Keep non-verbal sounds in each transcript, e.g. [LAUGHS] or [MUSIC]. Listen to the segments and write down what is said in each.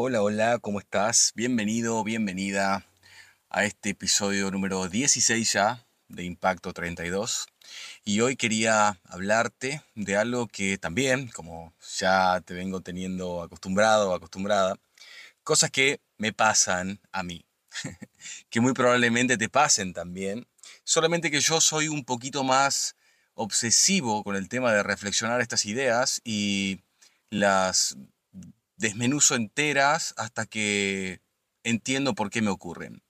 Hola, hola, ¿cómo estás? Bienvenido, bienvenida a este episodio número 16 ya de Impacto 32. Y hoy quería hablarte de algo que también, como ya te vengo teniendo acostumbrado o acostumbrada, cosas que me pasan a mí, [LAUGHS] que muy probablemente te pasen también, solamente que yo soy un poquito más obsesivo con el tema de reflexionar estas ideas y las desmenuzo enteras hasta que entiendo por qué me ocurren.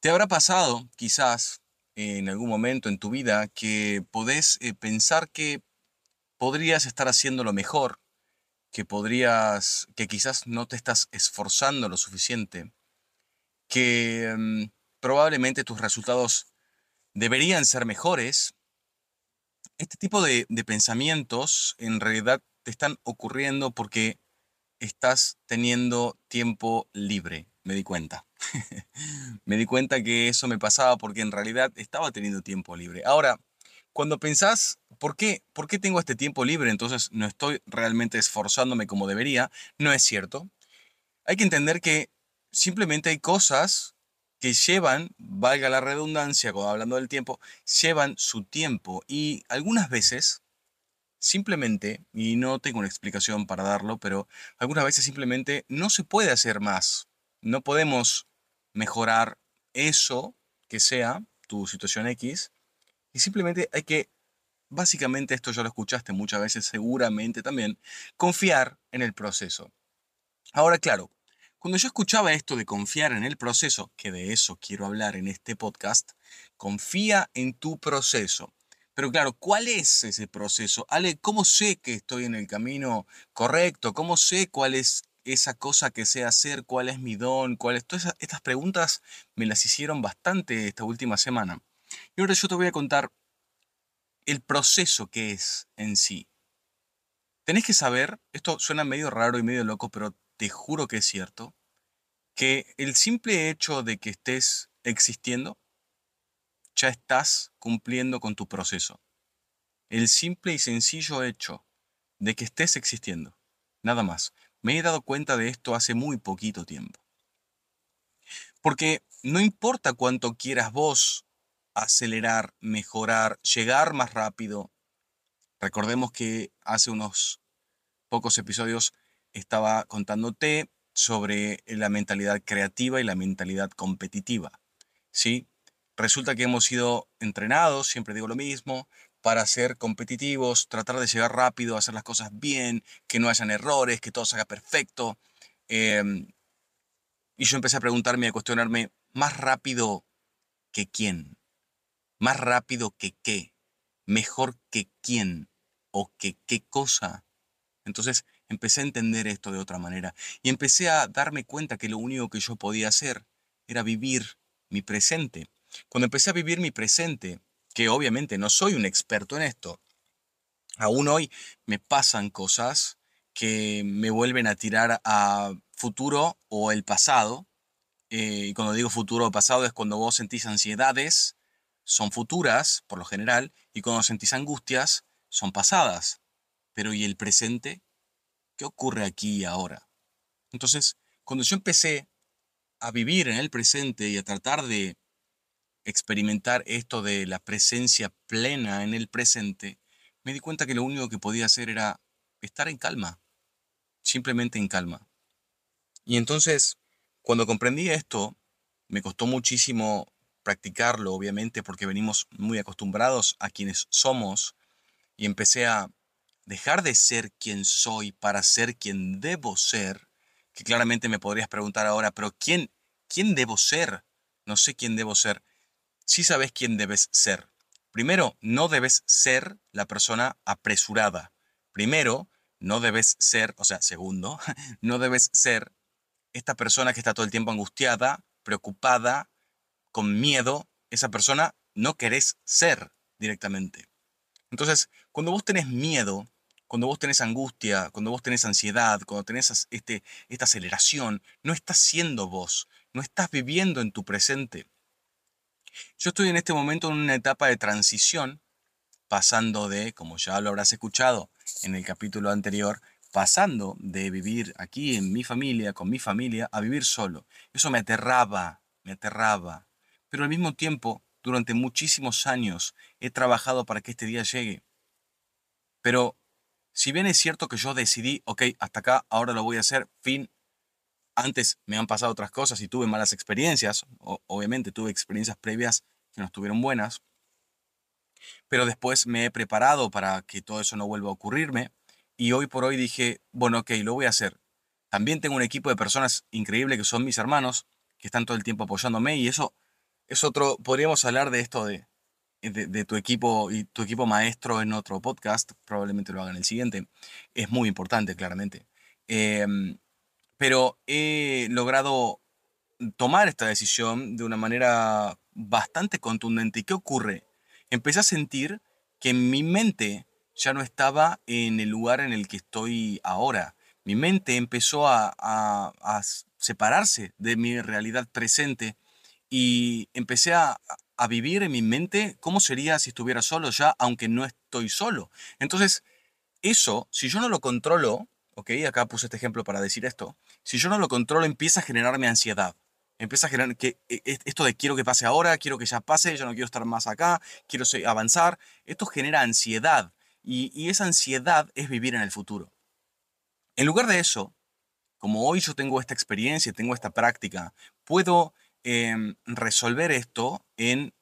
Te habrá pasado, quizás, en algún momento en tu vida, que podés eh, pensar que podrías estar haciendo lo mejor, que podrías, que quizás no te estás esforzando lo suficiente, que mm, probablemente tus resultados deberían ser mejores. Este tipo de pensamientos en realidad te están ocurriendo porque estás teniendo tiempo libre, me di cuenta. [LAUGHS] me di cuenta que eso me pasaba porque en realidad estaba teniendo tiempo libre. Ahora, cuando pensás, ¿por qué, ¿por qué tengo este tiempo libre? Entonces no estoy realmente esforzándome como debería. No es cierto. Hay que entender que simplemente hay cosas que llevan, valga la redundancia, cuando hablando del tiempo, llevan su tiempo y algunas veces simplemente, y no tengo una explicación para darlo, pero algunas veces simplemente no se puede hacer más. No podemos mejorar eso que sea tu situación X y simplemente hay que, básicamente esto ya lo escuchaste muchas veces seguramente también, confiar en el proceso. Ahora, claro, cuando yo escuchaba esto de confiar en el proceso, que de eso quiero hablar en este podcast, confía en tu proceso. Pero claro, ¿cuál es ese proceso? Ale, ¿cómo sé que estoy en el camino correcto? ¿Cómo sé cuál es esa cosa que sé hacer? ¿Cuál es mi don? ¿Cuál Todas estas preguntas me las hicieron bastante esta última semana. Y ahora yo te voy a contar el proceso que es en sí. Tenés que saber, esto suena medio raro y medio loco, pero te juro que es cierto, que el simple hecho de que estés existiendo ya estás cumpliendo con tu proceso. El simple y sencillo hecho de que estés existiendo. Nada más. Me he dado cuenta de esto hace muy poquito tiempo. Porque no importa cuánto quieras vos acelerar, mejorar, llegar más rápido. Recordemos que hace unos pocos episodios estaba contándote sobre la mentalidad creativa y la mentalidad competitiva. ¿Sí? Resulta que hemos sido entrenados, siempre digo lo mismo, para ser competitivos, tratar de llegar rápido, hacer las cosas bien, que no hayan errores, que todo salga perfecto. Em, y yo empecé a preguntarme, a cuestionarme, ¿más rápido que quién? ¿Más rápido que qué? ¿Mejor que quién? ¿O que qué cosa? Entonces empecé a entender esto de otra manera y empecé a darme cuenta que lo único que yo podía hacer era vivir mi presente. Cuando empecé a vivir mi presente, que obviamente no soy un experto en esto, aún hoy me pasan cosas que me vuelven a tirar a futuro o el pasado. Eh, y cuando digo futuro o pasado es cuando vos sentís ansiedades, son futuras, por lo general, y cuando sentís angustias, son pasadas. Pero ¿y el presente? ¿Qué ocurre aquí y ahora? Entonces, cuando yo empecé a vivir en el presente y a tratar de experimentar esto de la presencia plena en el presente, me di cuenta que lo único que podía hacer era estar en calma, simplemente en calma. Y entonces, cuando comprendí esto, me costó muchísimo practicarlo, obviamente, porque venimos muy acostumbrados a quienes somos, y empecé a dejar de ser quien soy para ser quien debo ser, que claramente me podrías preguntar ahora, pero ¿quién, quién debo ser? No sé quién debo ser sí sabes quién debes ser. Primero, no debes ser la persona apresurada. Primero, no debes ser, o sea, segundo, [LAUGHS] no debes ser esta persona que está todo el tiempo angustiada, preocupada, con miedo. Esa persona no querés ser directamente. Entonces, cuando vos tenés miedo, cuando vos tenés angustia, cuando vos tenés ansiedad, cuando tenés este, esta aceleración, no estás siendo vos, no estás viviendo en tu presente. Yo estoy en este momento en una etapa de transición, pasando de, como ya lo habrás escuchado en el capítulo anterior, pasando de vivir aquí en mi familia, con mi familia, a vivir solo. Eso me aterraba, me aterraba. Pero al mismo tiempo, durante muchísimos años he trabajado para que este día llegue. Pero si bien es cierto que yo decidí, ok, hasta acá, ahora lo voy a hacer, fin, antes me han pasado otras cosas y tuve malas experiencias, obviamente tuve experiencias previas que no estuvieron buenas, pero después me he preparado para que todo eso no vuelva a ocurrirme y hoy por hoy dije, bueno, ok, lo voy a hacer. También tengo un equipo de personas increíble que son mis hermanos, que están todo el tiempo apoyándome y eso es otro, podríamos hablar de esto de, de, tu equipo y tu equipo maestro en otro podcast, probablemente lo haga en el siguiente, es muy importante, claramente. Em, pero he logrado tomar esta decisión de una manera bastante contundente. ¿Y qué ocurre? Empecé a sentir que mi mente ya no estaba en el lugar en el que estoy ahora. Mi mente empezó a, a separarse de mi realidad presente y empecé a, a vivir en mi mente cómo sería si estuviera solo ya, aunque no estoy solo. Entonces, eso, si yo no lo controlo, ok, acá puse este ejemplo para decir esto, si yo no lo controlo empieza a generarme ansiedad. Empieza a generar que e, e, esto de quiero que pase ahora, quiero que ya pase, yo no quiero estar más acá, quiero avanzar. Esto genera ansiedad y, y esa ansiedad es vivir en el futuro. En lugar de eso, como hoy yo tengo esta experiencia, tengo esta práctica, puedo Em, resolver esto en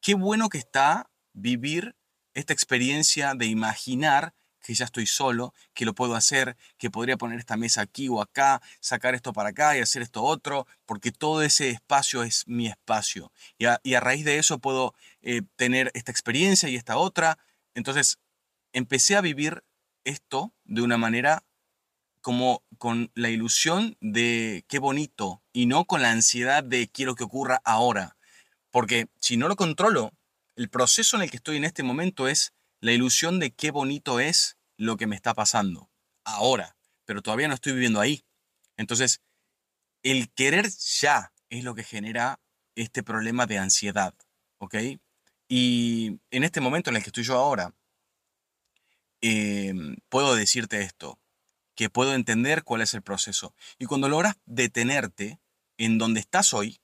qué bueno que está vivir esta experiencia de imaginar que ya estoy solo, que lo puedo hacer, que podría poner esta mesa aquí o acá, sacar esto para acá y hacer esto otro, porque todo ese espacio es mi espacio. Y a, raíz de eso puedo eh, tener esta experiencia y esta otra. Entonces, empecé a vivir esto de una manera como con la ilusión de qué bonito y no con la ansiedad de quiero que ocurra ahora. Porque si no lo controlo, el proceso en el que estoy en este momento es la ilusión de qué bonito es lo que me está pasando ahora, pero todavía no estoy viviendo ahí. Entonces, el querer ya es lo que genera este problema de ansiedad, ¿ok? Y en este momento en el que estoy yo ahora, em, puedo decirte esto, que puedo entender cuál es el proceso. Y cuando logras detenerte en donde estás hoy,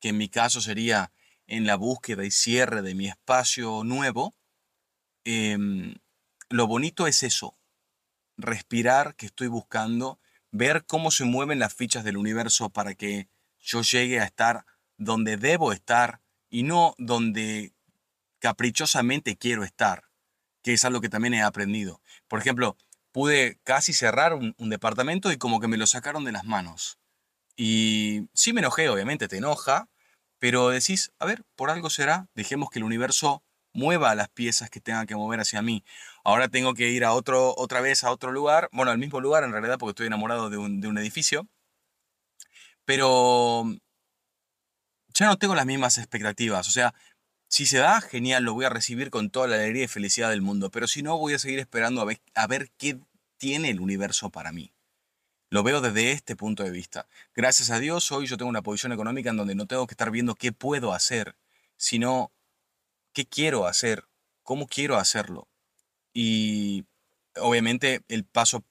que en mi caso sería en la búsqueda y cierre de mi espacio nuevo, em, lo bonito es eso, respirar que estoy buscando, ver cómo se mueven las fichas del universo para que yo llegue a estar donde debo estar y no donde caprichosamente quiero estar, que es algo que también he aprendido. Por ejemplo, pude casi cerrar un, departamento y como que me lo sacaron de las manos. Y sí me enojé, obviamente te enoja, pero decís, a ver, por algo será, dejemos que el universo mueva las piezas que tenga que mover hacia mí. Ahora tengo que ir a otro, otra vez a otro lugar, bueno, al mismo lugar en realidad porque estoy enamorado de un, de un edificio, pero ya no tengo las mismas expectativas, o sea, si se da, genial, lo voy a recibir con toda la alegría y felicidad del mundo, pero si no, voy a seguir esperando a ver, a ver qué tiene el universo para mí. Lo veo desde este punto de vista. Gracias a Dios, hoy yo tengo una posición económica en donde no tengo que estar viendo qué puedo hacer, sino qué quiero hacer, cómo quiero hacerlo. Y obviamente el paso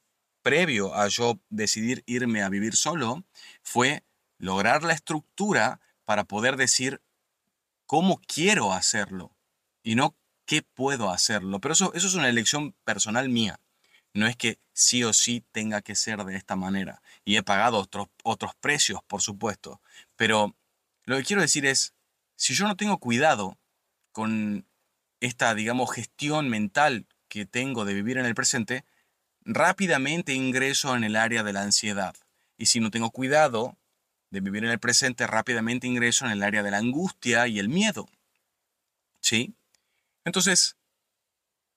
previo a yo decidir irme a vivir solo fue lograr la estructura para poder decir, cómo quiero hacerlo y no qué puedo hacerlo. Pero eso, eso es una elección personal mía. No es que sí o sí tenga que ser de esta manera. Y he pagado otros, otros precios, por supuesto. Pero lo que quiero decir es, si yo no tengo cuidado con esta, digamos, gestión mental que tengo de vivir en el presente, rápidamente ingreso en el área de la ansiedad. Y si no tengo cuidado, de vivir en el presente, rápidamente ingreso en el área de la angustia y el miedo. ¿Sí? Entonces,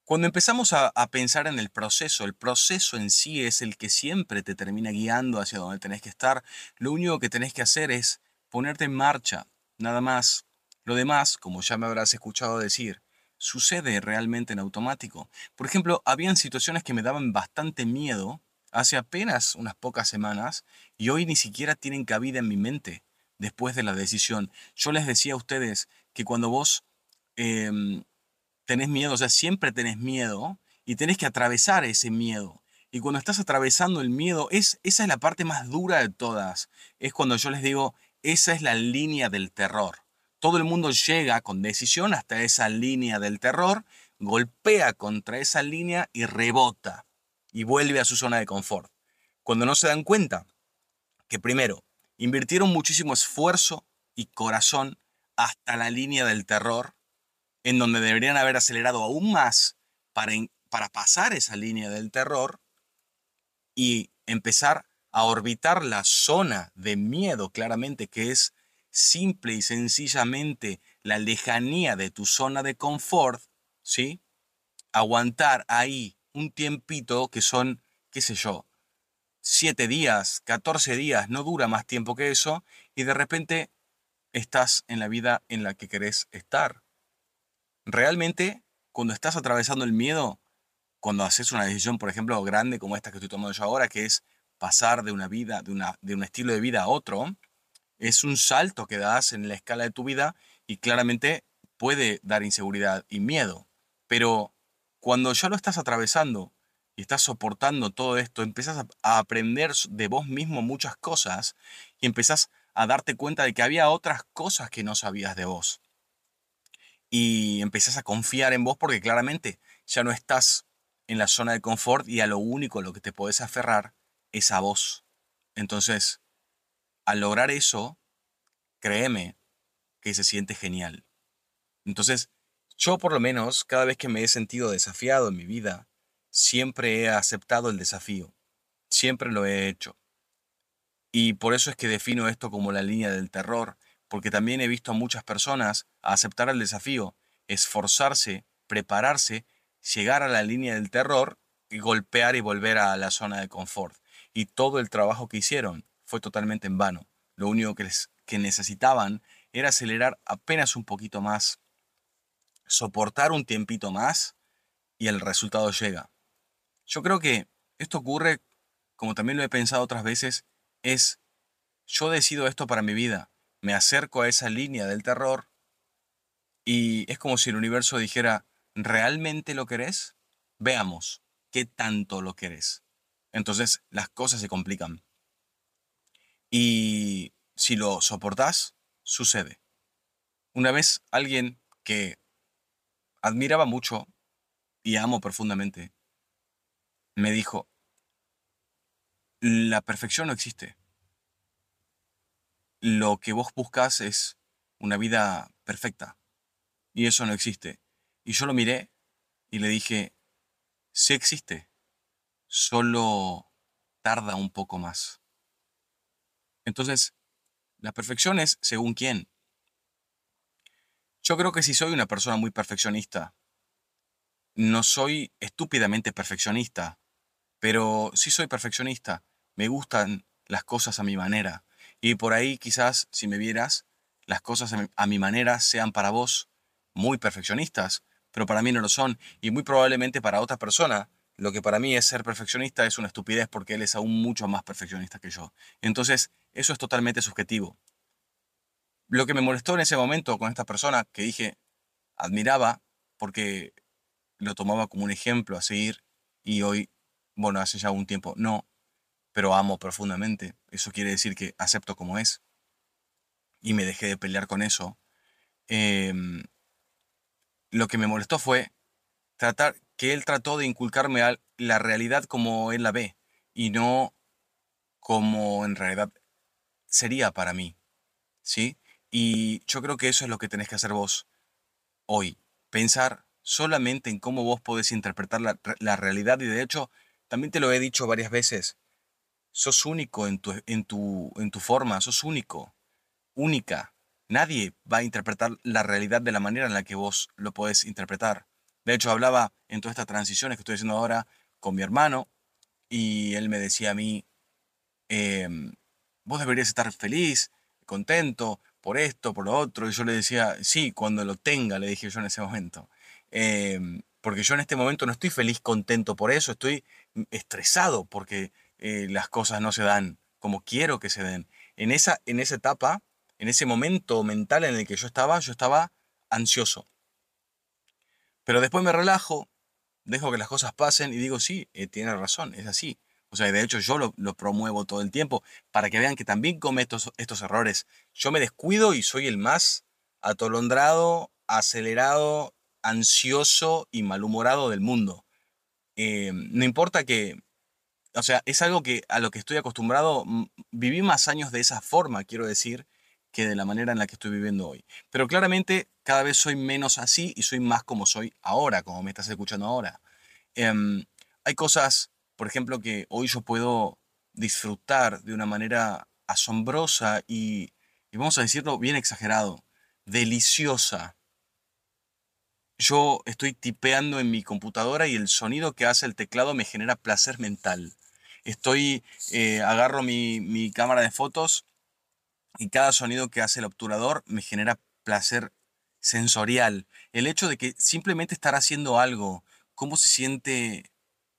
cuando empezamos a, pensar en el proceso, el proceso en sí es el que siempre te termina guiando hacia donde tenés que estar. Lo único que tenés que hacer es ponerte en marcha, nada más. Lo demás, como ya me habrás escuchado decir, sucede realmente en automático. Por ejemplo, habían situaciones que me daban bastante miedo hace apenas unas pocas semanas y hoy ni siquiera tienen cabida en mi mente después de la decisión. Yo les decía a ustedes que cuando vos em, tenés miedo, o sea, siempre tenés miedo y tenés que atravesar ese miedo. Y cuando estás atravesando el miedo, es, esa es la parte más dura de todas. Es cuando yo les digo, esa es la línea del terror. Todo el mundo llega con decisión hasta esa línea del terror, golpea contra esa línea y rebota y vuelve a su zona de confort. Cuando no se dan cuenta que primero invirtieron muchísimo esfuerzo y corazón hasta la línea del terror, en donde deberían haber acelerado aún más para, para pasar esa línea del terror y empezar a orbitar la zona de miedo, claramente, que es simple y sencillamente la lejanía de tu zona de confort, ¿sí? Aguantar ahí un tiempito que son, qué sé yo, 7 días, 14 días, no dura más tiempo que eso, y de repente estás en la vida en la que querés estar. Realmente, cuando estás atravesando el miedo, cuando haces una decisión, por ejemplo, grande como esta que estoy tomando yo ahora, que es pasar de una vida, de, una, de un estilo de vida a otro, es un salto que das en la escala de tu vida y claramente puede dar inseguridad y miedo. Pero cuando ya lo estás atravesando y estás soportando todo esto, empiezas a aprender de vos mismo muchas cosas y empezás a darte cuenta de que había otras cosas que no sabías de vos. Y empezás a confiar en vos porque claramente ya no estás en la zona de confort y a lo único a lo que te podés aferrar es a vos. Entonces, al lograr eso, créeme que se siente genial. Entonces, yo por lo menos, cada vez que me he sentido desafiado en mi vida, siempre he aceptado el desafío. Siempre lo he hecho. Y por eso es que defino esto como la línea del terror, porque también he visto a muchas personas aceptar el desafío, esforzarse, prepararse, llegar a la línea del terror y golpear y volver a la zona de confort. Y todo el trabajo que hicieron fue totalmente en vano. Lo único que, que necesitaban era acelerar apenas un poquito más, soportar un tiempito más y el resultado llega. Yo creo que esto ocurre, como también lo he pensado otras veces, es, yo decido esto para mi vida, me acerco a esa línea del terror y es como si el universo dijera, ¿realmente lo querés? Veamos qué tanto lo querés. Entonces las cosas se complican. Y si lo soportás, sucede. Una vez alguien que admiraba mucho y amo profundamente me dijo, la perfección no existe. Lo que vos buscas es una vida perfecta. Y eso no existe. Y yo lo miré y le dije, sí existe, solo tarda un poco más. Entonces, la perfección es según quién. Yo creo que si soy una persona muy perfeccionista, no soy estúpidamente perfeccionista, pero sí soy perfeccionista. Me gustan las cosas a mi manera. Y por ahí quizás, si me vieras, las cosas a mi manera sean para vos muy perfeccionistas, pero para mí no lo son. Y muy probablemente para otra persona, lo que para mí es ser perfeccionista es una estupidez porque él es aún mucho más perfeccionista que yo. Entonces, eso es totalmente subjetivo. Lo que me molestó en ese momento con esta persona, que dije, admiraba, porque lo tomaba como un ejemplo a seguir, y hoy bueno, hace ya un tiempo no, pero amo profundamente. Eso quiere decir que acepto como es. Y me dejé de pelear con eso. Em, lo que me molestó fue tratar que él trató de inculcarme la realidad como él la ve y no como en realidad sería para mí. ¿Sí? Y yo creo que eso es lo que tenés que hacer vos hoy. Pensar solamente en cómo vos podés interpretar la, la realidad y de hecho también te lo he dicho varias veces. Sos único en tu, en tu, en tu forma, sos único, única. Nadie va a interpretar la realidad de la manera en la que vos lo podés interpretar. De hecho, hablaba en todas estas transiciones que estoy haciendo ahora con mi hermano y él me decía a mí, em, vos deberías estar feliz, contento por esto, por lo otro. Y yo le decía, sí, cuando lo tenga, le dije yo en ese momento. Em, porque yo en este momento no estoy feliz, contento por eso, estoy estresado porque eh, las cosas no se dan como quiero que se den. En esa, en esa etapa, en ese momento mental en el que yo estaba, yo estaba ansioso. Pero después me relajo, dejo que las cosas pasen y digo, sí, eh, tiene razón, es así. O sea, de hecho yo lo, promuevo todo el tiempo para que vean que también cometo estos, errores. Yo me descuido y soy el más atolondrado, acelerado, ansioso y malhumorado del mundo. Eh, no importa que, o sea, es algo que a lo que estoy acostumbrado, viví más años de esa forma, quiero decir, que de la manera en la que estoy viviendo hoy. Pero claramente cada vez soy menos así y soy más como soy ahora, como me estás escuchando ahora. Em, hay cosas, por ejemplo, que hoy yo puedo disfrutar de una manera asombrosa y, y vamos a decirlo bien exagerado, deliciosa. Yo estoy tipeando en mi computadora y el sonido que hace el teclado me genera placer mental. Estoy, eh, agarro mi, mi cámara de fotos y cada sonido que hace el obturador me genera placer sensorial. El hecho de que simplemente estar haciendo algo, cómo se siente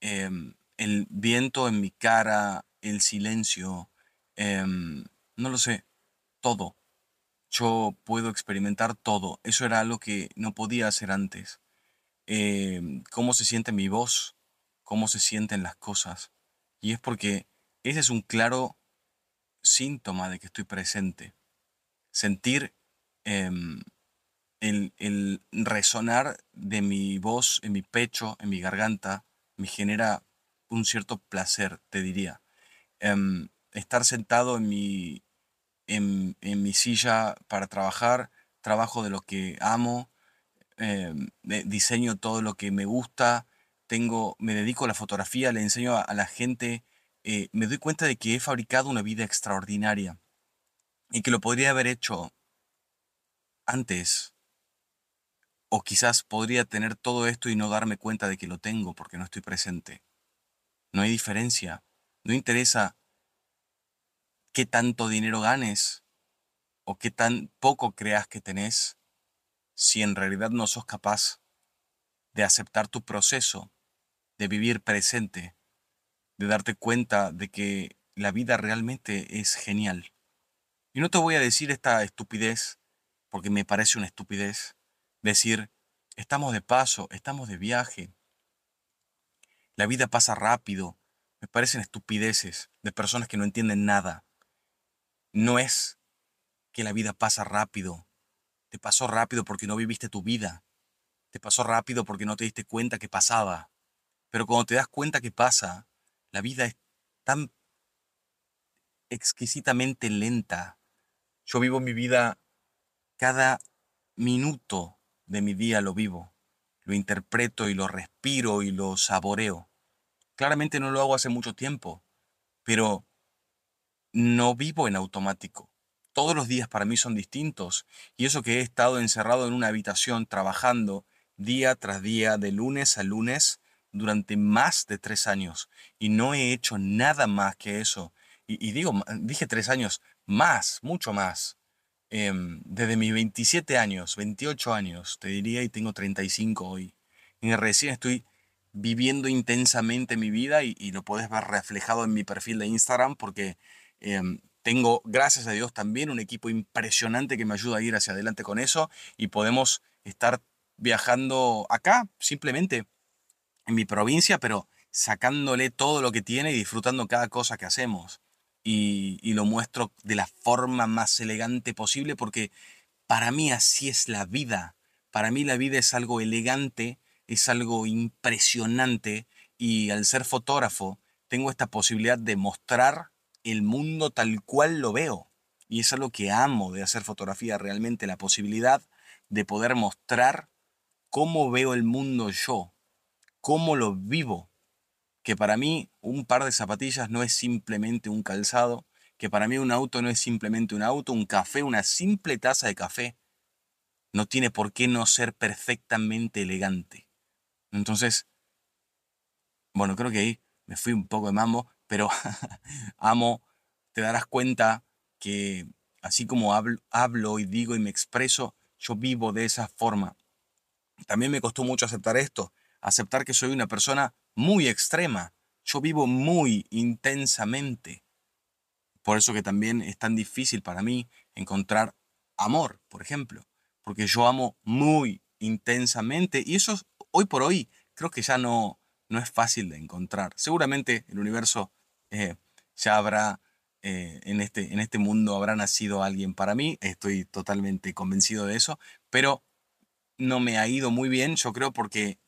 em, el viento en mi cara, el silencio, em, no lo sé, todo. Yo puedo experimentar todo. Eso era algo que no podía hacer antes. Em, cómo se siente mi voz, cómo se sienten las cosas. Y es porque ese es un claro síntoma de que estoy presente. Sentir em, el, resonar de mi voz en mi pecho, en mi garganta, me genera un cierto placer, te diría. Em, estar sentado en mi, en, mi silla para trabajar, trabajo de lo que amo, em, diseño todo lo que me gusta, tengo, me dedico a la fotografía, le enseño a la gente eh, me doy cuenta de que he fabricado una vida extraordinaria y que lo podría haber hecho antes. O quizás podría tener todo esto y no darme cuenta de que lo tengo porque no estoy presente. No hay diferencia. No interesa qué tanto dinero ganes o qué tan poco creas que tenés si en realidad no sos capaz de aceptar tu proceso, de vivir presente de darte cuenta de que la vida realmente es genial. Y no te voy a decir esta estupidez, porque me parece una estupidez, decir, estamos de paso, estamos de viaje, la vida pasa rápido, me parecen estupideces de personas que no entienden nada. No es que la vida pasa rápido, te pasó rápido porque no viviste tu vida, te pasó rápido porque no te diste cuenta que pasaba, pero cuando te das cuenta que pasa, la vida es tan exquisitamente lenta. Yo vivo mi vida cada minuto de mi día lo vivo, lo interpreto y lo respiro y lo saboreo. Claramente no lo hago hace mucho tiempo, pero no vivo en automático. Todos los días para mí son distintos y eso que he estado encerrado en una habitación trabajando día tras día, de lunes a lunes, durante más de tres años y no he hecho nada más que eso. Y, digo, dije tres años, más, mucho más. Em, desde mis 27 años, 28 años, te diría, y tengo 35 hoy. Y recién estoy viviendo intensamente mi vida y, lo puedes ver reflejado en mi perfil de Instagram porque em, tengo, gracias a Dios, también un equipo impresionante que me ayuda a ir hacia adelante con eso y podemos estar viajando acá simplemente en mi provincia, pero sacándole todo lo que tiene y disfrutando cada cosa que hacemos. Y, lo muestro de la forma más elegante posible porque para mí así es la vida. Para mí la vida es algo elegante, es algo impresionante y al ser fotógrafo tengo esta posibilidad de mostrar el mundo tal cual lo veo. Y es algo que amo de hacer fotografía, realmente la posibilidad de poder mostrar cómo veo el mundo yo, cómo lo vivo. Que para mí un par de zapatillas no es simplemente un calzado, que para mí un auto no es simplemente un auto, un café, una simple taza de café. No tiene por qué no ser perfectamente elegante. Entonces, bueno, creo que ahí me fui un poco de mambo, pero [LAUGHS] amo, te darás cuenta que así como hablo, hablo y digo y me expreso, yo vivo de esa forma. También me costó mucho aceptar esto, aceptar que soy una persona muy extrema. Yo vivo muy intensamente. Por eso que también es tan difícil para mí encontrar amor, por ejemplo. Porque yo amo muy intensamente y eso hoy por hoy creo que ya no, no es fácil de encontrar. Seguramente el universo eh, ya habrá, eh, en, este, en este mundo habrá nacido alguien para mí, estoy totalmente convencido de eso, pero no me ha ido muy bien, yo creo, porque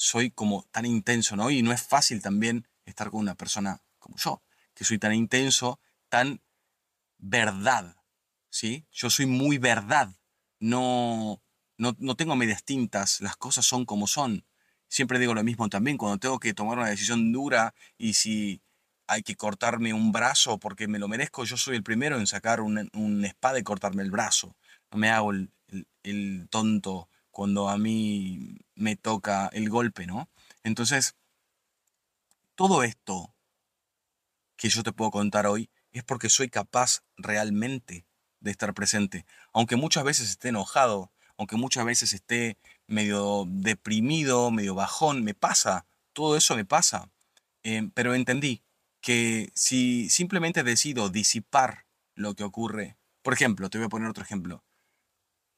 soy como tan intenso, ¿no? Y no es fácil también estar con una persona como yo, que soy tan intenso, tan verdad, ¿sí? Yo soy muy verdad, no, no, no tengo medias tintas, las cosas son como son. Siempre digo lo mismo también, cuando tengo que tomar una decisión dura y si hay que cortarme un brazo porque me lo merezco, yo soy el primero en sacar un, espada y cortarme el brazo. No me hago el, el tonto cuando a mí me toca el golpe, ¿no? Entonces, todo esto que yo te puedo contar hoy es porque soy capaz realmente de estar presente. Aunque muchas veces esté enojado, aunque muchas veces esté medio deprimido, medio bajón, me pasa, todo eso me pasa. Em, pero entendí que si simplemente decido disipar lo que ocurre, por ejemplo, te voy a poner otro ejemplo.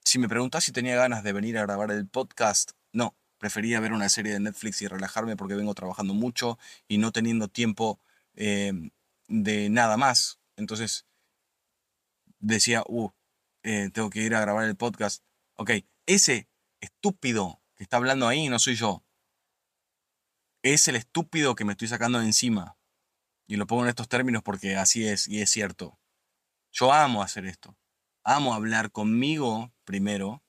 Si me preguntas si tenía ganas de venir a grabar el podcast, no, prefería ver una serie de Netflix y relajarme porque vengo trabajando mucho y no teniendo tiempo em, de nada más. Entonces decía, uh, eh, tengo que ir a grabar el podcast. Ok, ese estúpido que está hablando ahí no soy yo. Es el estúpido que me estoy sacando de encima. Y lo pongo en estos términos porque así es y es cierto. Yo amo hacer esto. Amo hablar conmigo primero,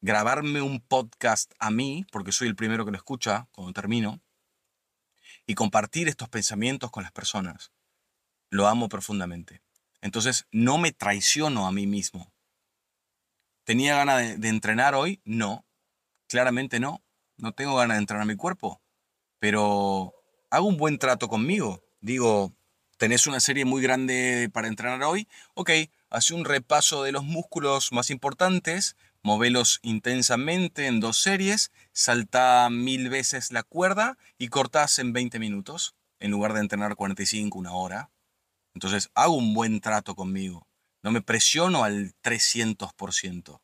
grabarme un podcast a mí, porque soy el primero que lo escucha cuando termino, y compartir estos pensamientos con las personas. Lo amo profundamente. Entonces no me traiciono a mí mismo. ¿Tenía ganas de, entrenar hoy? No, claramente no. No tengo ganas de entrenar mi cuerpo. Pero hago un buen trato conmigo. Digo, tenés una serie muy grande para entrenar hoy. Ok, hace un repaso de los músculos más importantes, movelos intensamente en dos series, salta mil veces la cuerda y cortás en 20 minutos, en lugar de entrenar 45, una hora. Entonces hago un buen trato conmigo. No me presiono al 300%.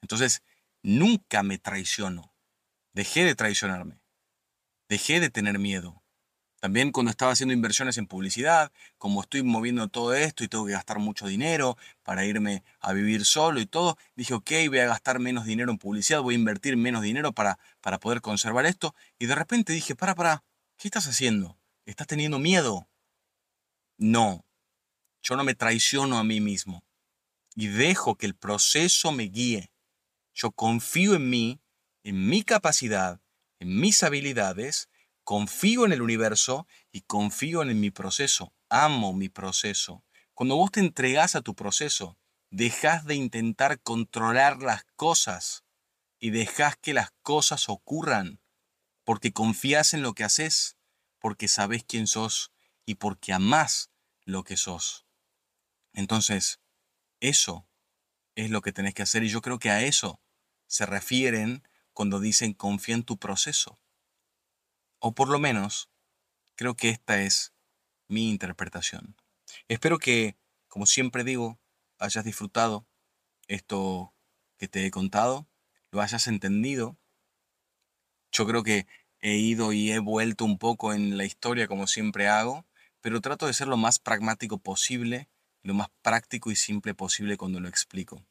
Entonces nunca me traiciono. Dejé de traicionarme. Dejé de tener miedo. También cuando estaba haciendo inversiones en publicidad, como estoy moviendo todo esto y tengo que gastar mucho dinero para irme a vivir solo y todo, dije, ok, voy a gastar menos dinero en publicidad, voy a invertir menos dinero para, para poder conservar esto. Y de repente dije, para, para, ¿qué estás haciendo? ¿Estás teniendo miedo? No, yo no me traiciono a mí mismo y dejo que el proceso me guíe. Yo confío en mí, en mi capacidad, en mis habilidades confío en el universo y confío en mi proceso. Amo mi proceso. Cuando vos te entregás a tu proceso, dejas de intentar controlar las cosas y dejas que las cosas ocurran porque confías en lo que haces, porque sabes quién sos y porque amás lo que sos. Entonces, eso es lo que tenés que hacer y yo creo que a eso se refieren cuando dicen confía en tu proceso. O por lo menos, creo que esta es mi interpretación. Espero que, como siempre digo, hayas disfrutado esto que te he contado, lo hayas entendido. Yo creo que he ido y he vuelto un poco en la historia como siempre hago, pero trato de ser lo más pragmático posible, lo más práctico y simple posible cuando lo explico.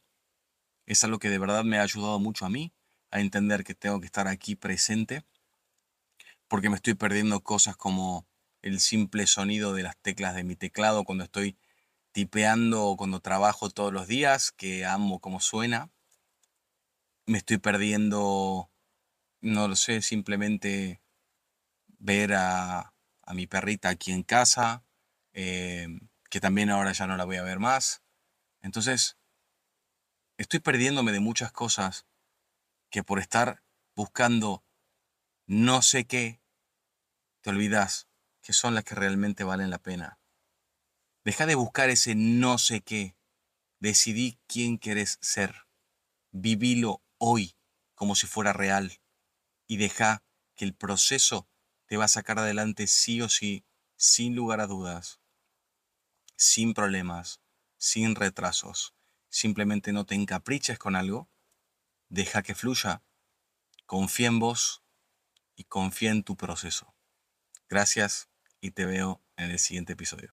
Es algo que de verdad me ha ayudado mucho a mí a entender que tengo que estar aquí presente porque me estoy perdiendo cosas como el simple sonido de las teclas de mi teclado cuando estoy tipeando o cuando trabajo todos los días, que amo cómo suena. Me estoy perdiendo, no lo sé, simplemente ver a, mi perrita aquí en casa, eh, que también ahora ya no la voy a ver más. Entonces, estoy perdiéndome de muchas cosas que por estar buscando no sé qué, te olvidas que son las que realmente valen la pena. Deja de buscar ese no sé qué. Decidí quién querés ser. Vivilo hoy como si fuera real. Y deja que el proceso te va a sacar adelante sí o sí, sin lugar a dudas, sin problemas, sin retrasos. Simplemente no te encapriches con algo, deja que fluya, confía en vos y confía en tu proceso. Gracias y te veo en el siguiente episodio.